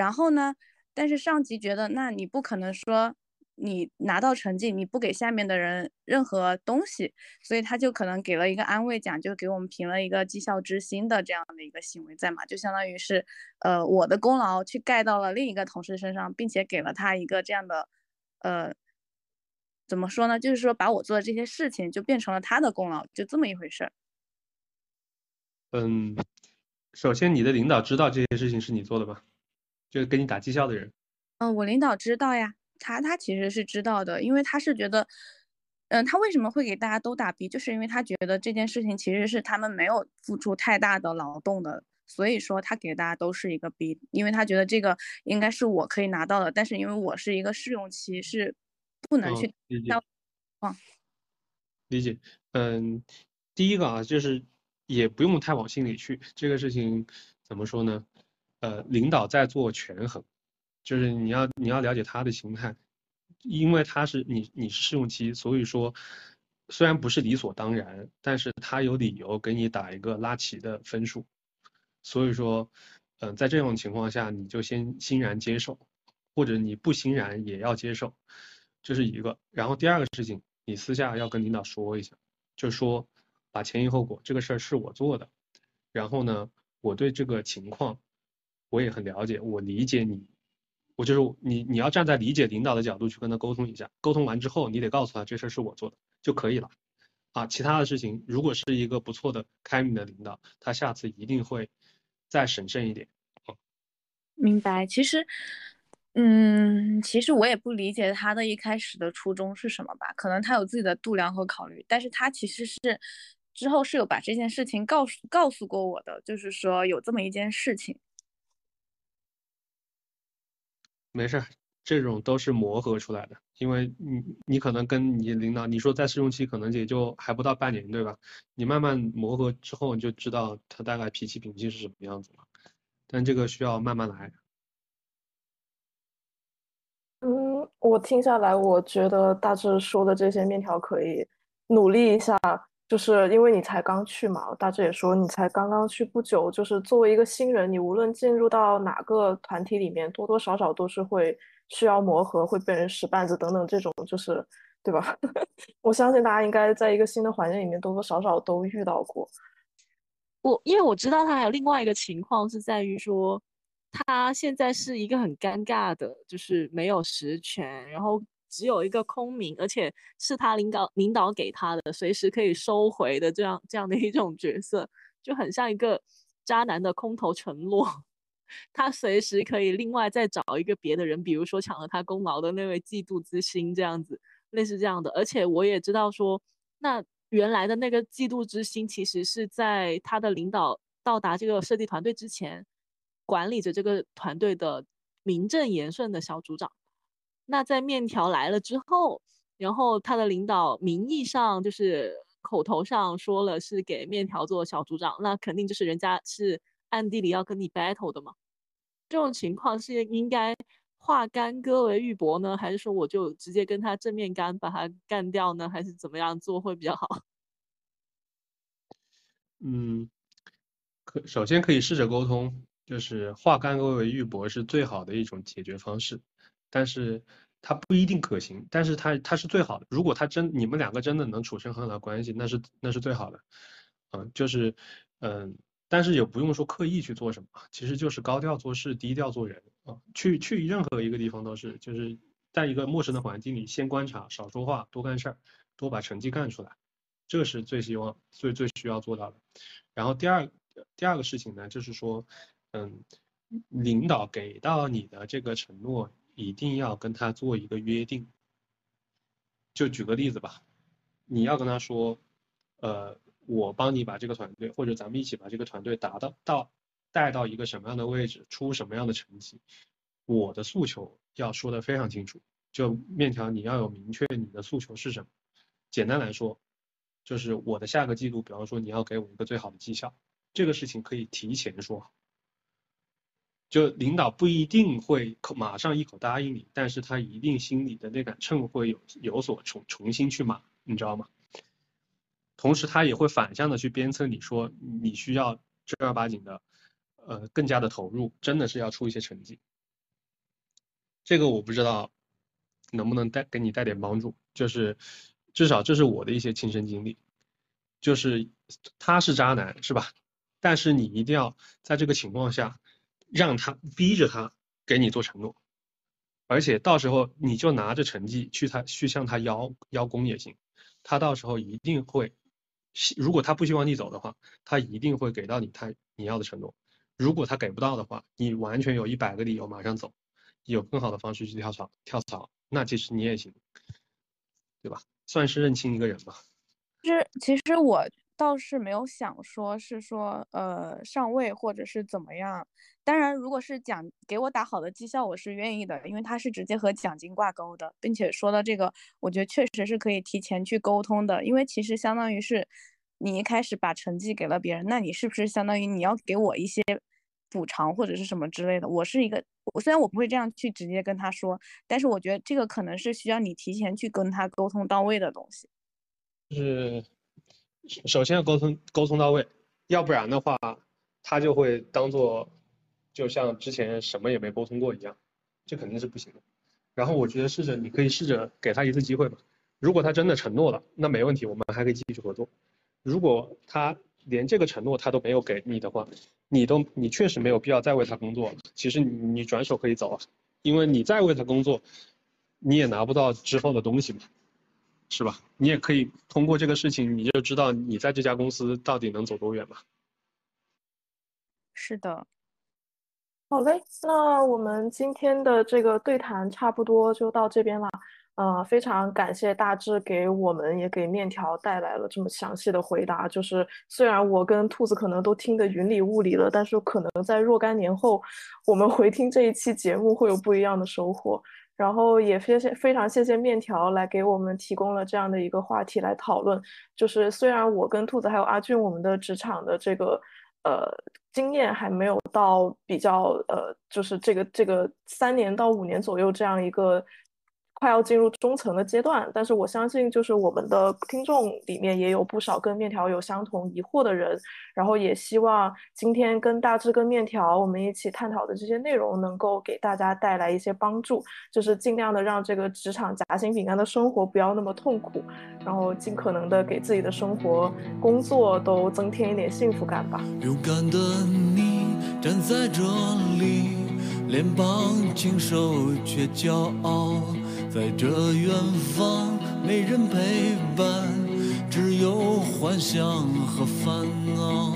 然后呢？但是上级觉得，那你不可能说你拿到成绩，你不给下面的人任何东西，所以他就可能给了一个安慰奖，就给我们评了一个绩效之星的这样的一个行为在嘛，就相当于是，呃，我的功劳去盖到了另一个同事身上，并且给了他一个这样的，呃，怎么说呢？就是说把我做的这些事情就变成了他的功劳，就这么一回事儿。嗯，首先你的领导知道这些事情是你做的吧？就是给你打绩效的人，嗯，我领导知道呀，他他其实是知道的，因为他是觉得，嗯，他为什么会给大家都打 B，就是因为他觉得这件事情其实是他们没有付出太大的劳动的，所以说他给大家都是一个 B，因为他觉得这个应该是我可以拿到的，但是因为我是一个试用期，是不能去理解，理解，嗯，第一个啊，就是也不用太往心里去。这个事情怎么说呢？呃，领导在做权衡，就是你要你要了解他的心态，因为他是你你是试用期，所以说虽然不是理所当然，但是他有理由给你打一个拉齐的分数，所以说，嗯，在这种情况下，你就先欣然接受，或者你不欣然也要接受，这是一个。然后第二个事情，你私下要跟领导说一下，就说把前因后果，这个事儿是我做的，然后呢，我对这个情况。我也很了解，我理解你，我就是你，你要站在理解领导的角度去跟他沟通一下，沟通完之后，你得告诉他这事儿是我做的就可以了，啊，其他的事情如果是一个不错的开明的领导，他下次一定会再审慎一点。明白，其实，嗯，其实我也不理解他的一开始的初衷是什么吧，可能他有自己的度量和考虑，但是他其实是之后是有把这件事情告诉告诉过我的，就是说有这么一件事情。没事儿，这种都是磨合出来的。因为你，你可能跟你领导，你说在试用期可能也就还不到半年，对吧？你慢慢磨合之后，你就知道他大概脾气秉性是什么样子了。但这个需要慢慢来。嗯，我听下来，我觉得大致说的这些面条可以努力一下。就是因为你才刚去嘛，大致也说你才刚刚去不久。就是作为一个新人，你无论进入到哪个团体里面，多多少少都是会需要磨合，会被人使绊子等等这种，就是对吧？[laughs] 我相信大家应该在一个新的环境里面多多少少都遇到过。我因为我知道他还有另外一个情况是在于说，他现在是一个很尴尬的，就是没有实权，然后。只有一个空名，而且是他领导领导给他的，随时可以收回的这样这样的一种角色，就很像一个渣男的空头承诺。[laughs] 他随时可以另外再找一个别的人，比如说抢了他功劳的那位嫉妒之心这样子，类似这样的。而且我也知道说，那原来的那个嫉妒之心，其实是在他的领导到达这个设计团队之前，管理着这个团队的名正言顺的小组长。那在面条来了之后，然后他的领导名义上就是口头上说了是给面条做小组长，那肯定就是人家是暗地里要跟你 battle 的嘛。这种情况是应该化干戈为玉帛呢，还是说我就直接跟他正面干把他干掉呢，还是怎么样做会比较好？[laughs] 嗯，可首先可以试着沟通，就是化干戈为玉帛是最好的一种解决方式。但是它不一定可行，但是它它是最好的。如果他真你们两个真的能处成很好的关系，那是那是最好的。嗯，就是嗯，但是也不用说刻意去做什么，其实就是高调做事，低调做人啊。去去任何一个地方都是，就是在一个陌生的环境里，先观察，少说话，多干事儿，多把成绩干出来，这是最希望最最需要做到的。然后第二第二个事情呢，就是说，嗯，领导给到你的这个承诺。一定要跟他做一个约定。就举个例子吧，你要跟他说，呃，我帮你把这个团队，或者咱们一起把这个团队达到到带到一个什么样的位置，出什么样的成绩，我的诉求要说的非常清楚。就面条，你要有明确你的诉求是什么。简单来说，就是我的下个季度，比方说你要给我一个最好的绩效，这个事情可以提前说好。就领导不一定会口马上一口答应你，但是他一定心里的那杆秤会有有所重重新去码，你知道吗？同时他也会反向的去鞭策你说你需要正儿八经的，呃，更加的投入，真的是要出一些成绩。这个我不知道能不能带给你带点帮助，就是至少这是我的一些亲身经历，就是他是渣男是吧？但是你一定要在这个情况下。让他逼着他给你做承诺，而且到时候你就拿着成绩去他去向他邀邀功也行，他到时候一定会，如果他不希望你走的话，他一定会给到你他你要的承诺。如果他给不到的话，你完全有一百个理由马上走，有更好的方式去跳槽跳槽，那其实你也行，对吧？算是认清一个人吧。其实其实我。倒是没有想说，是说呃上位或者是怎么样。当然，如果是奖给我打好的绩效，我是愿意的，因为他是直接和奖金挂钩的，并且说到这个，我觉得确实是可以提前去沟通的，因为其实相当于是你一开始把成绩给了别人，那你是不是相当于你要给我一些补偿或者是什么之类的？我是一个，我虽然我不会这样去直接跟他说，但是我觉得这个可能是需要你提前去跟他沟通到位的东西。是首先要沟通沟通到位，要不然的话，他就会当做就像之前什么也没沟通过一样，这肯定是不行的。然后我觉得试着你可以试着给他一次机会嘛，如果他真的承诺了，那没问题，我们还可以继续合作。如果他连这个承诺他都没有给你的话，你都你确实没有必要再为他工作了。其实你你转手可以走啊，因为你再为他工作，你也拿不到之后的东西嘛，是吧？你也可以通过这个事情，你就知道你在这家公司到底能走多远嘛。是的，好嘞，那我们今天的这个对谈差不多就到这边了。呃，非常感谢大志给我们也给面条带来了这么详细的回答。就是虽然我跟兔子可能都听得云里雾里了，但是可能在若干年后，我们回听这一期节目会有不一样的收获。然后也非常非常谢谢面条来给我们提供了这样的一个话题来讨论。就是虽然我跟兔子还有阿俊，我们的职场的这个呃经验还没有到比较呃，就是这个这个三年到五年左右这样一个。快要进入中层的阶段，但是我相信，就是我们的听众里面也有不少跟面条有相同疑惑的人，然后也希望今天跟大志跟面条我们一起探讨的这些内容，能够给大家带来一些帮助，就是尽量的让这个职场夹心饼干的生活不要那么痛苦，然后尽可能的给自己的生活、工作都增添一点幸福感吧。勇敢的你站在这里，脸庞清瘦却骄傲。在这远方，没人陪伴，只有幻想和烦恼。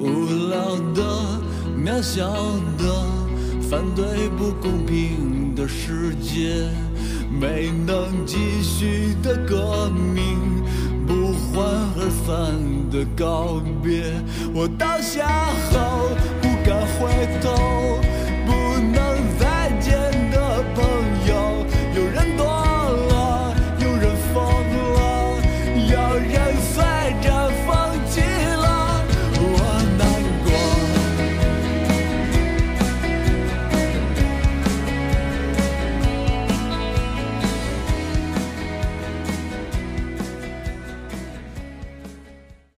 无聊的、渺小的，反对不公平的世界，没能继续的革命，不欢而散的告别。我倒下后不敢回头。